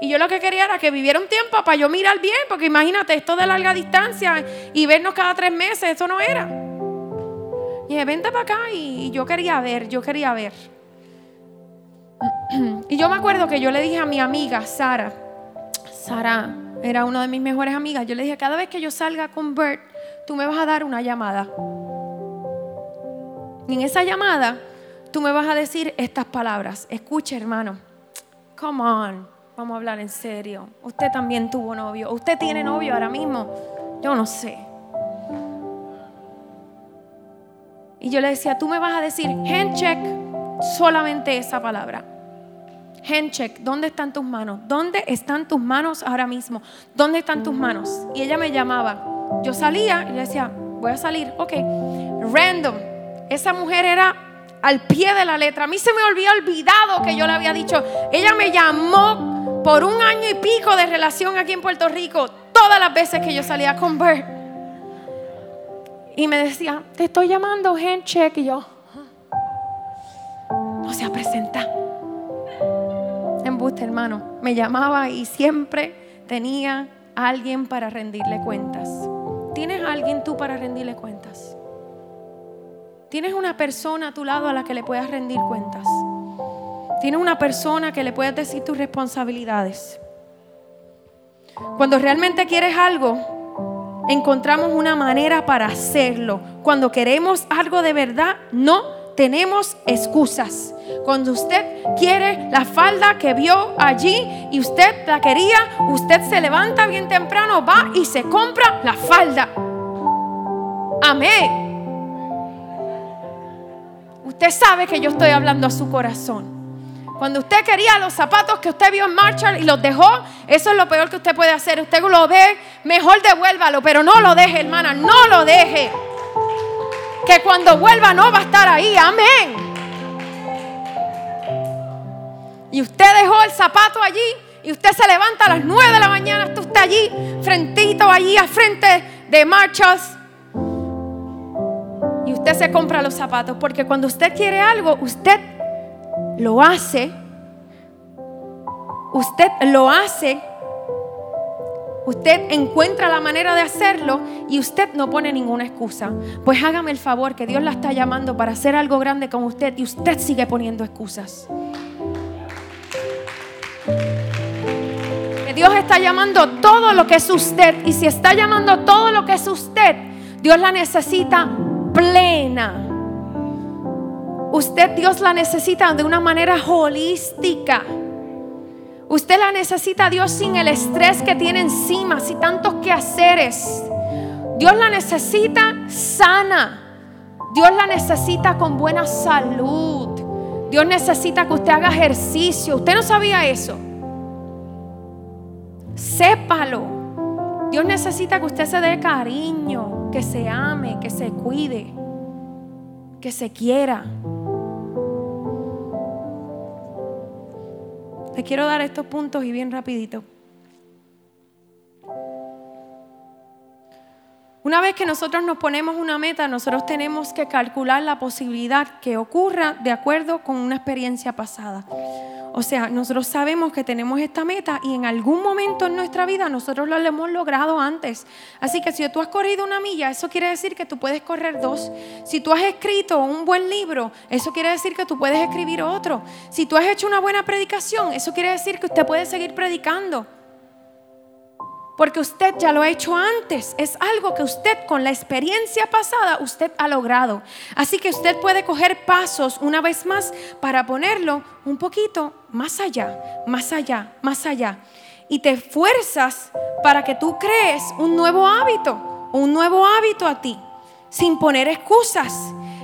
B: Y yo lo que quería era que viviera un tiempo para yo mirar bien, porque imagínate, esto de larga distancia y vernos cada tres meses, eso no era. Y dije, vente para acá y, y yo quería ver, yo quería ver. Y yo me acuerdo que yo le dije a mi amiga Sara, Sara era una de mis mejores amigas, yo le dije, cada vez que yo salga con Bert, tú me vas a dar una llamada. Y en esa llamada, tú me vas a decir estas palabras. Escuche, hermano. Come on. Vamos a hablar en serio. Usted también tuvo novio. Usted tiene novio ahora mismo. Yo no sé. Y yo le decía, tú me vas a decir handcheck, solamente esa palabra. Handcheck, ¿dónde están tus manos? ¿Dónde están tus manos ahora mismo? ¿Dónde están tus manos? Y ella me llamaba. Yo salía y le decía, voy a salir, ok. Random. Esa mujer era al pie de la letra. A mí se me había olvidado que yo le había dicho. Ella me llamó por un año y pico de relación aquí en Puerto Rico, todas las veces que yo salía con Bert. Y me decía, te estoy llamando, handcheck. Y yo, no se presenta. Buste, hermano. Me llamaba y siempre tenía alguien para rendirle cuentas. ¿Tienes alguien tú para rendirle cuentas? ¿Tienes una persona a tu lado a la que le puedas rendir cuentas? ¿Tienes una persona que le puedas decir tus responsabilidades? Cuando realmente quieres algo, encontramos una manera para hacerlo. Cuando queremos algo de verdad, no tenemos excusas. Cuando usted quiere la falda que vio allí y usted la quería, usted se levanta bien temprano, va y se compra la falda. Amén. Usted sabe que yo estoy hablando a su corazón. Cuando usted quería los zapatos que usted vio en Marshall y los dejó, eso es lo peor que usted puede hacer. Usted lo ve, mejor devuélvalo, pero no lo deje, hermana, no lo deje que cuando vuelva no va a estar ahí. Amén. Y usted dejó el zapato allí y usted se levanta a las 9 de la mañana, usted está allí, frentito allí, al frente de marchas. Y usted se compra los zapatos, porque cuando usted quiere algo, usted lo hace. Usted lo hace Usted encuentra la manera de hacerlo y usted no pone ninguna excusa. Pues hágame el favor que Dios la está llamando para hacer algo grande con usted y usted sigue poniendo excusas. que Dios está llamando todo lo que es usted. Y si está llamando todo lo que es usted, Dios la necesita plena. Usted Dios la necesita de una manera holística. Usted la necesita Dios sin el estrés que tiene encima, sin tantos quehaceres. Dios la necesita sana. Dios la necesita con buena salud. Dios necesita que usted haga ejercicio. Usted no sabía eso. Sépalo. Dios necesita que usted se dé cariño, que se ame, que se cuide, que se quiera. Te quiero dar estos puntos y bien rapidito. Una vez que nosotros nos ponemos una meta, nosotros tenemos que calcular la posibilidad que ocurra de acuerdo con una experiencia pasada. O sea, nosotros sabemos que tenemos esta meta y en algún momento en nuestra vida nosotros lo hemos logrado antes. Así que si tú has corrido una milla, eso quiere decir que tú puedes correr dos. Si tú has escrito un buen libro, eso quiere decir que tú puedes escribir otro. Si tú has hecho una buena predicación, eso quiere decir que usted puede seguir predicando. Porque usted ya lo ha hecho antes. Es algo que usted con la experiencia pasada usted ha logrado. Así que usted puede coger pasos una vez más para ponerlo un poquito más allá, más allá, más allá. Y te fuerzas para que tú crees un nuevo hábito, un nuevo hábito a ti, sin poner excusas.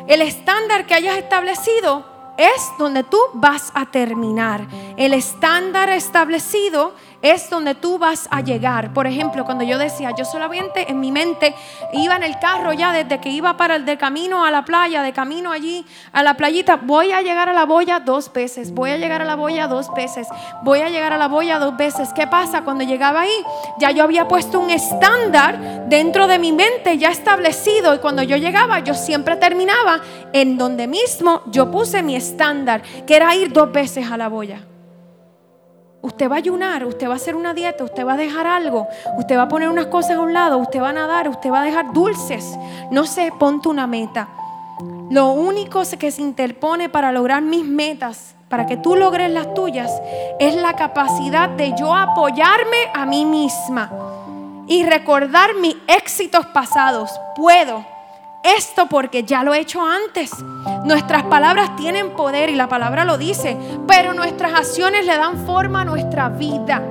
B: El estándar que hayas establecido es donde tú vas a terminar. El estándar establecido es donde tú vas a llegar. Por ejemplo, cuando yo decía, yo solamente en mi mente iba en el carro ya desde que iba para el de camino a la playa, de camino allí a la playita, voy a llegar a la boya dos veces, voy a llegar a la boya dos veces, voy a llegar a la boya dos veces. ¿Qué pasa? Cuando llegaba ahí, ya yo había puesto un estándar dentro de mi mente ya establecido y cuando yo llegaba, yo siempre terminaba en donde mismo yo puse mi estándar, que era ir dos veces a la boya. Usted va a ayunar, usted va a hacer una dieta, usted va a dejar algo, usted va a poner unas cosas a un lado, usted va a nadar, usted va a dejar dulces. No sé, ponte una meta. Lo único que se interpone para lograr mis metas, para que tú logres las tuyas, es la capacidad de yo apoyarme a mí misma y recordar mis éxitos pasados. Puedo esto porque ya lo he hecho antes. Nuestras palabras tienen poder y la palabra lo dice, pero nuestras acciones le dan forma a nuestra vida.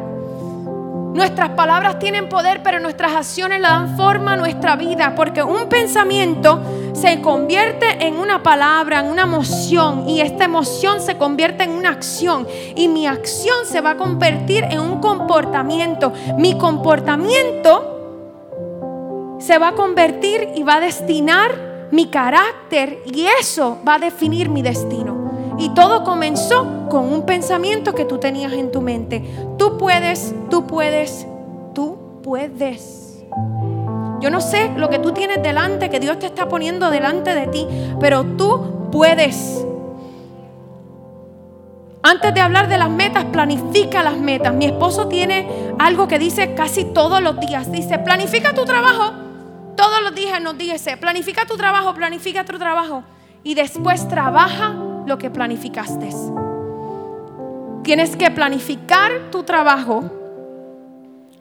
B: Nuestras palabras tienen poder, pero nuestras acciones le dan forma a nuestra vida, porque un pensamiento se convierte en una palabra, en una emoción, y esta emoción se convierte en una acción, y mi acción se va a convertir en un comportamiento. Mi comportamiento se va a convertir y va a destinar mi carácter y eso va a definir mi destino. Y todo comenzó con un pensamiento que tú tenías en tu mente. Tú puedes, tú puedes, tú puedes. Yo no sé lo que tú tienes delante, que Dios te está poniendo delante de ti, pero tú puedes. Antes de hablar de las metas, planifica las metas. Mi esposo tiene algo que dice casi todos los días. Dice, planifica tu trabajo todos los días nos dice, planifica tu trabajo, planifica tu trabajo. Y después trabaja lo que planificaste. Tienes que planificar tu trabajo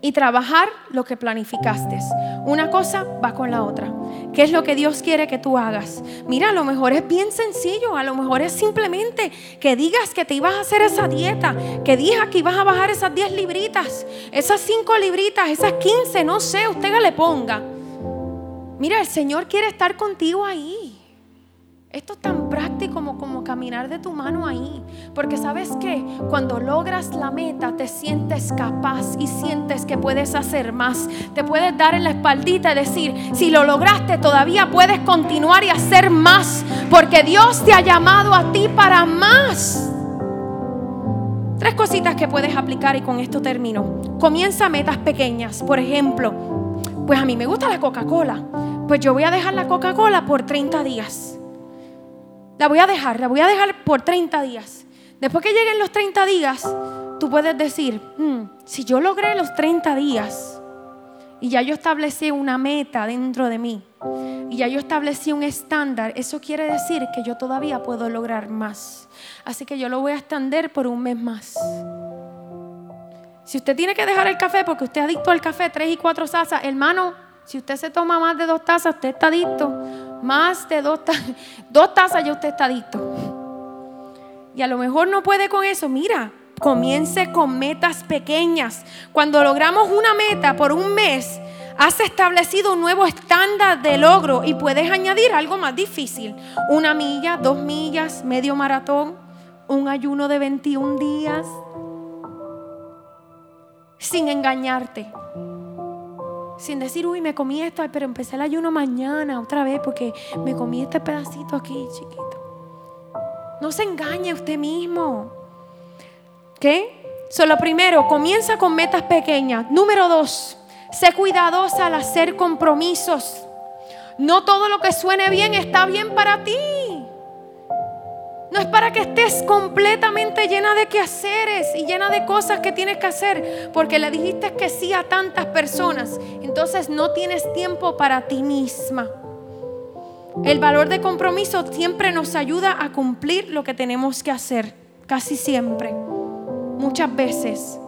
B: y trabajar lo que planificaste. Una cosa va con la otra. ¿Qué es lo que Dios quiere que tú hagas? Mira, a lo mejor es bien sencillo, a lo mejor es simplemente que digas que te ibas a hacer esa dieta, que digas que ibas a bajar esas 10 libritas, esas 5 libritas, esas 15, no sé, usted le ponga. Mira, el Señor quiere estar contigo ahí. Esto es tan práctico como, como caminar de tu mano ahí. Porque sabes que cuando logras la meta te sientes capaz y sientes que puedes hacer más. Te puedes dar en la espaldita y decir, si lo lograste todavía puedes continuar y hacer más. Porque Dios te ha llamado a ti para más. Tres cositas que puedes aplicar y con esto termino. Comienza metas pequeñas. Por ejemplo, pues a mí me gusta la Coca-Cola. Pues yo voy a dejar la Coca-Cola por 30 días. La voy a dejar, la voy a dejar por 30 días. Después que lleguen los 30 días, tú puedes decir, hmm, si yo logré los 30 días y ya yo establecí una meta dentro de mí y ya yo establecí un estándar, eso quiere decir que yo todavía puedo lograr más. Así que yo lo voy a extender por un mes más. Si usted tiene que dejar el café porque usted es adicto al café, tres y cuatro tazas, hermano, si usted se toma más de dos tazas, usted está adicto. Más de dos, tazas, dos tazas ya usted está adicto. Y a lo mejor no puede con eso. Mira, comience con metas pequeñas. Cuando logramos una meta por un mes, has establecido un nuevo estándar de logro y puedes añadir algo más difícil. Una milla, dos millas, medio maratón, un ayuno de 21 días sin engañarte. Sin decir, uy, me comí esto, pero empecé el ayuno mañana otra vez porque me comí este pedacito aquí, chiquito. No se engañe usted mismo. ¿Qué? Solo primero, comienza con metas pequeñas. Número dos, sé cuidadosa al hacer compromisos. No todo lo que suene bien está bien para ti. No es para que estés completamente llena de quehaceres y llena de cosas que tienes que hacer, porque le dijiste que sí a tantas personas. Entonces no tienes tiempo para ti misma. El valor de compromiso siempre nos ayuda a cumplir lo que tenemos que hacer, casi siempre. Muchas veces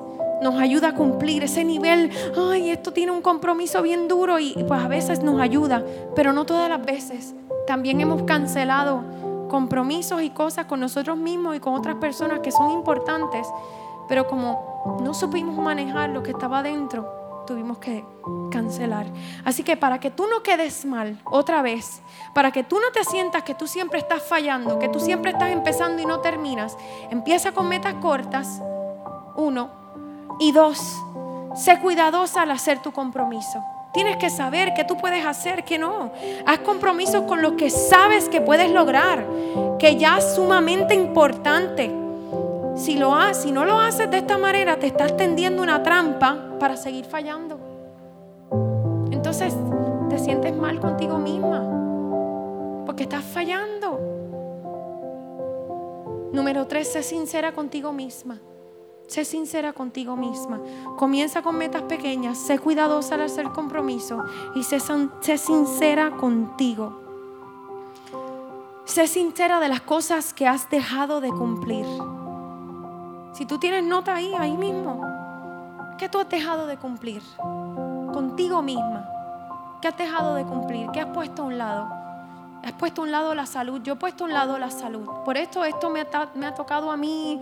B: nos ayuda a cumplir ese nivel, ay, esto tiene un compromiso bien duro y pues a veces nos ayuda, pero no todas las veces. También hemos cancelado compromisos y cosas con nosotros mismos y con otras personas que son importantes, pero como no supimos manejar lo que estaba dentro, tuvimos que cancelar. Así que para que tú no quedes mal otra vez, para que tú no te sientas que tú siempre estás fallando, que tú siempre estás empezando y no terminas, empieza con metas cortas, uno, y dos, sé cuidadosa al hacer tu compromiso. Tienes que saber qué tú puedes hacer, qué no. Haz compromisos con lo que sabes que puedes lograr, que ya es sumamente importante. Si, lo si no lo haces de esta manera, te estás tendiendo una trampa para seguir fallando. Entonces te sientes mal contigo misma, porque estás fallando. Número tres, sé sincera contigo misma. Sé sincera contigo misma. Comienza con metas pequeñas. Sé cuidadosa al hacer compromiso. Y sé, sé, sincera contigo. Sé sincera de las cosas que has dejado de cumplir. Si tú tienes nota ahí, ahí mismo. ¿Qué tú has dejado de cumplir? Contigo misma. ¿Qué has dejado de cumplir? ¿Qué has puesto a un lado? Has puesto a un lado la salud. Yo he puesto a un lado la salud. Por esto esto me ha, tocado a mí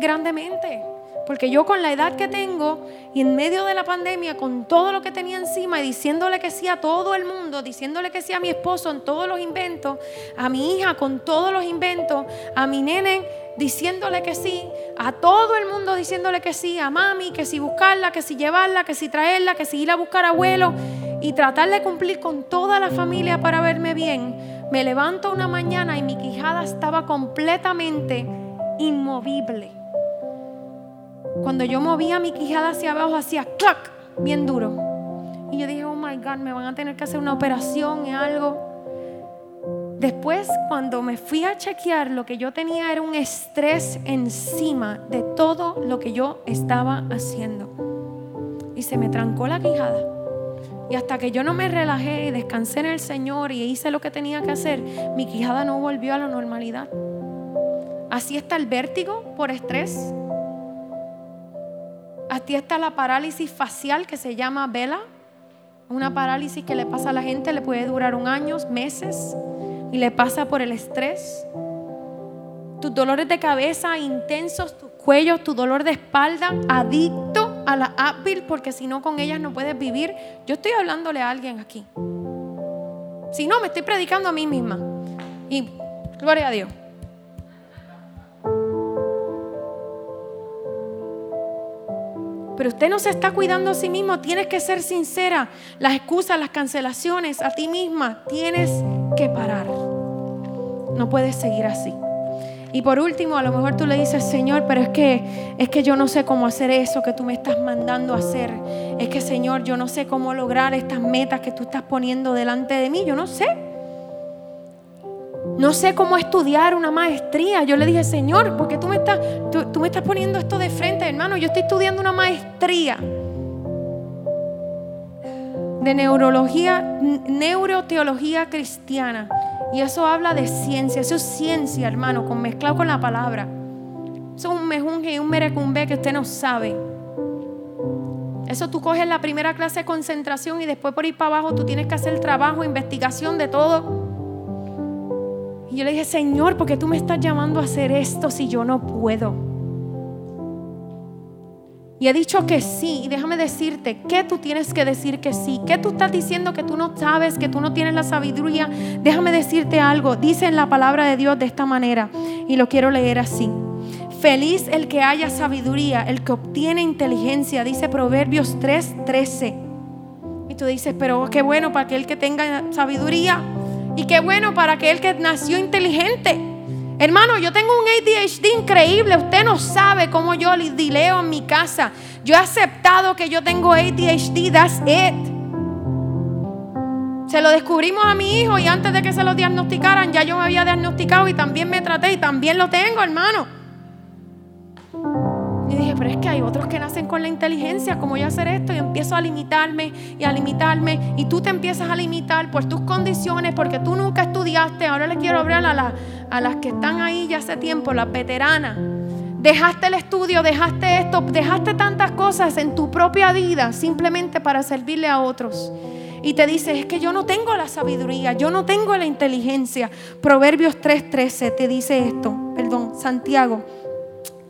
B: grandemente. Porque yo con la edad que tengo y en medio de la pandemia, con todo lo que tenía encima y diciéndole que sí a todo el mundo, diciéndole que sí a mi esposo en todos los inventos, a mi hija con todos los inventos, a mi nene diciéndole que sí, a todo el mundo diciéndole que sí, a mami, que si buscarla, que si llevarla, que si traerla, que si ir a buscar abuelo y tratar de cumplir con toda la familia para verme bien. Me levanto una mañana y mi quijada estaba completamente inmovible cuando yo movía mi quijada hacia abajo, hacía clac, bien duro. Y yo dije, oh my God, me van a tener que hacer una operación y algo. Después, cuando me fui a chequear, lo que yo tenía era un estrés encima de todo lo que yo estaba haciendo. Y se me trancó la quijada. Y hasta que yo no me relajé y descansé en el Señor y hice lo que tenía que hacer, mi quijada no volvió a la normalidad. Así está el vértigo por estrés, Aquí está la parálisis facial que se llama vela. Una parálisis que le pasa a la gente, le puede durar un año, meses, y le pasa por el estrés. Tus dolores de cabeza intensos, tus cuellos, tu dolor de espalda, adicto a la Advil, porque si no con ellas no puedes vivir. Yo estoy hablándole a alguien aquí. Si no, me estoy predicando a mí misma. Y gloria a Dios. pero usted no se está cuidando a sí mismo, tienes que ser sincera. Las excusas, las cancelaciones a ti misma, tienes que parar. No puedes seguir así. Y por último, a lo mejor tú le dices, Señor, pero es que es que yo no sé cómo hacer eso que tú me estás mandando a hacer. Es que, Señor, yo no sé cómo lograr estas metas que tú estás poniendo delante de mí. Yo no sé. No sé cómo estudiar una maestría. Yo le dije, Señor, ¿por qué tú me estás, tú, me estás poniendo esto de frente, hermano? Yo estoy estudiando una maestría de neurología, neuroteología cristiana. Y eso habla de ciencia, eso es ciencia, hermano, con mezclado con la palabra. Eso es un mejunje y un merecumbe que usted no sabe. Eso tú coges la primera clase de concentración y después por ir para abajo tú tienes que hacer trabajo, investigación de todo. Y yo le dije, Señor, ¿por qué tú me estás llamando a hacer esto si yo no puedo? Y he dicho que sí. Y déjame decirte, ¿qué tú tienes que decir que sí? ¿Qué tú estás diciendo que tú no sabes, que tú no tienes la sabiduría? Déjame decirte algo. Dice en la palabra de Dios de esta manera. Y lo quiero leer así. Feliz el que haya sabiduría, el que obtiene inteligencia. Dice Proverbios 3:13. Y tú dices, pero qué bueno para aquel que tenga sabiduría. Y qué bueno para aquel que nació inteligente. Hermano, yo tengo un ADHD increíble. Usted no sabe cómo yo dileo en mi casa. Yo he aceptado que yo tengo ADHD. That's it. Se lo descubrimos a mi hijo y antes de que se lo diagnosticaran, ya yo me había diagnosticado y también me traté y también lo tengo, hermano. Y dije, pero es que hay otros que nacen con la inteligencia, como yo hacer esto? Y empiezo a limitarme y a limitarme. Y tú te empiezas a limitar por tus condiciones, porque tú nunca estudiaste. Ahora le quiero hablar a, a las que están ahí ya hace tiempo, las veteranas. Dejaste el estudio, dejaste esto, dejaste tantas cosas en tu propia vida simplemente para servirle a otros. Y te dices, es que yo no tengo la sabiduría, yo no tengo la inteligencia. Proverbios 3:13 te dice esto, perdón, Santiago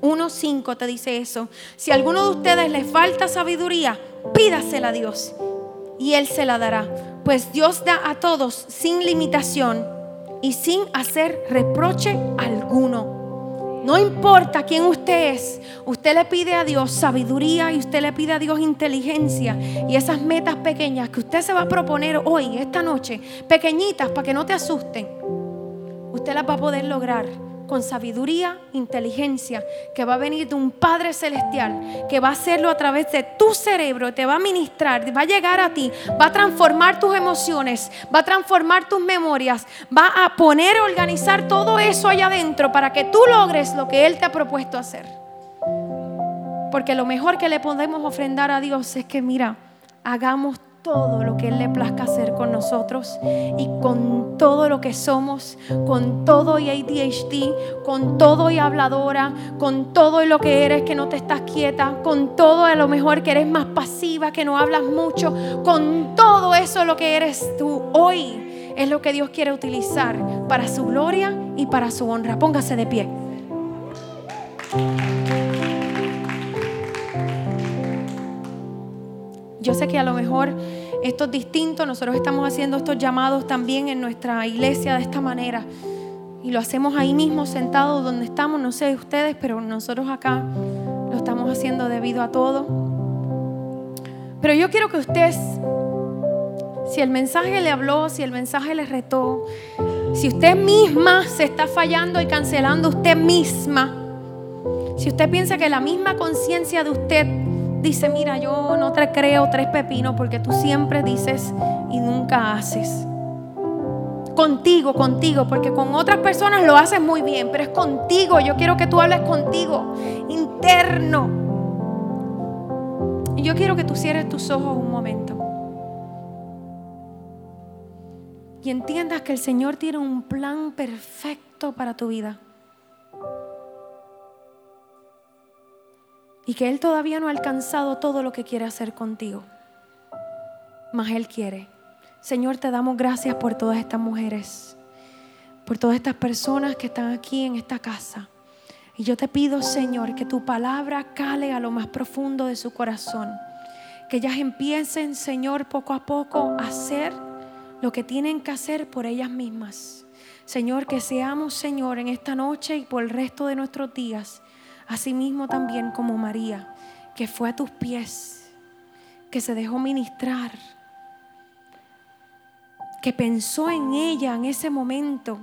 B: 1.5 te dice eso. Si a alguno de ustedes le falta sabiduría, pídasela a Dios y Él se la dará. Pues Dios da a todos sin limitación y sin hacer reproche alguno. No importa quién usted es, usted le pide a Dios sabiduría y usted le pide a Dios inteligencia y esas metas pequeñas que usted se va a proponer hoy, esta noche, pequeñitas para que no te asusten, usted las va a poder lograr con sabiduría, inteligencia, que va a venir de un Padre Celestial, que va a hacerlo a través de tu cerebro, te va a ministrar, va a llegar a ti, va a transformar tus emociones, va a transformar tus memorias, va a poner, organizar todo eso allá adentro para que tú logres lo que Él te ha propuesto hacer. Porque lo mejor que le podemos ofrendar a Dios es que, mira, hagamos todo lo que Él le plazca hacer con nosotros y con todo lo que somos, con todo y ADHD, con todo y habladora, con todo y lo que eres que no te estás quieta, con todo a lo mejor que eres más pasiva, que no hablas mucho, con todo eso lo que eres tú hoy es lo que Dios quiere utilizar para su gloria y para su honra. Póngase de pie. Yo sé que a lo mejor esto es distinto, nosotros estamos haciendo estos llamados también en nuestra iglesia de esta manera. Y lo hacemos ahí mismo, sentados donde estamos, no sé ustedes, pero nosotros acá lo estamos haciendo debido a todo. Pero yo quiero que usted, si el mensaje le habló, si el mensaje le retó, si usted misma se está fallando y cancelando usted misma, si usted piensa que la misma conciencia de usted dice, mira, yo no te creo tres pepinos porque tú siempre dices y nunca haces. Contigo, contigo, porque con otras personas lo haces muy bien, pero es contigo. Yo quiero que tú hables contigo, interno. Y yo quiero que tú cierres tus ojos un momento. Y entiendas que el Señor tiene un plan perfecto para tu vida. Y que Él todavía no ha alcanzado todo lo que quiere hacer contigo. Mas Él quiere. Señor, te damos gracias por todas estas mujeres, por todas estas personas que están aquí en esta casa. Y yo te pido, Señor, que tu palabra cale a lo más profundo de su corazón. Que ellas empiecen, Señor, poco a poco a hacer lo que tienen que hacer por ellas mismas. Señor, que seamos, Señor, en esta noche y por el resto de nuestros días Asimismo también como María, que fue a tus pies, que se dejó ministrar, que pensó en ella en ese momento,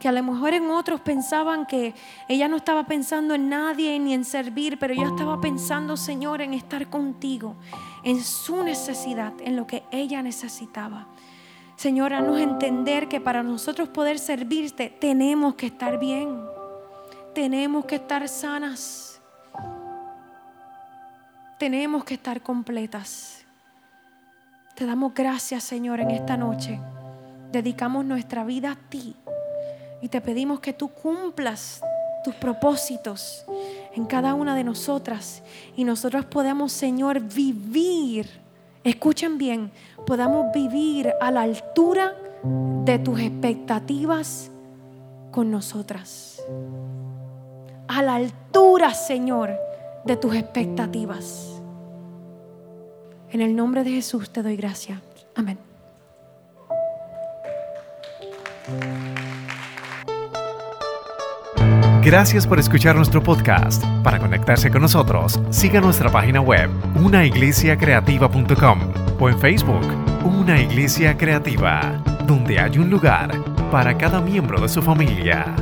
B: que a lo mejor en otros pensaban que ella no estaba pensando en nadie ni en servir, pero ella estaba pensando, Señor, en estar contigo, en su necesidad, en lo que ella necesitaba. Señor, nos entender que para nosotros poder servirte tenemos que estar bien tenemos que estar sanas. Tenemos que estar completas. Te damos gracias, Señor, en esta noche. Dedicamos nuestra vida a ti y te pedimos que tú cumplas tus propósitos en cada una de nosotras y nosotros podamos, Señor, vivir, escuchen bien, podamos vivir a la altura de tus expectativas con nosotras. A la altura, Señor, de tus expectativas. En el nombre de Jesús te doy gracias. Amén.
A: Gracias por escuchar nuestro podcast. Para conectarse con nosotros, siga nuestra página web, unaiglesiacreativa.com o en Facebook, Una Iglesia Creativa, donde hay un lugar para cada miembro de su familia.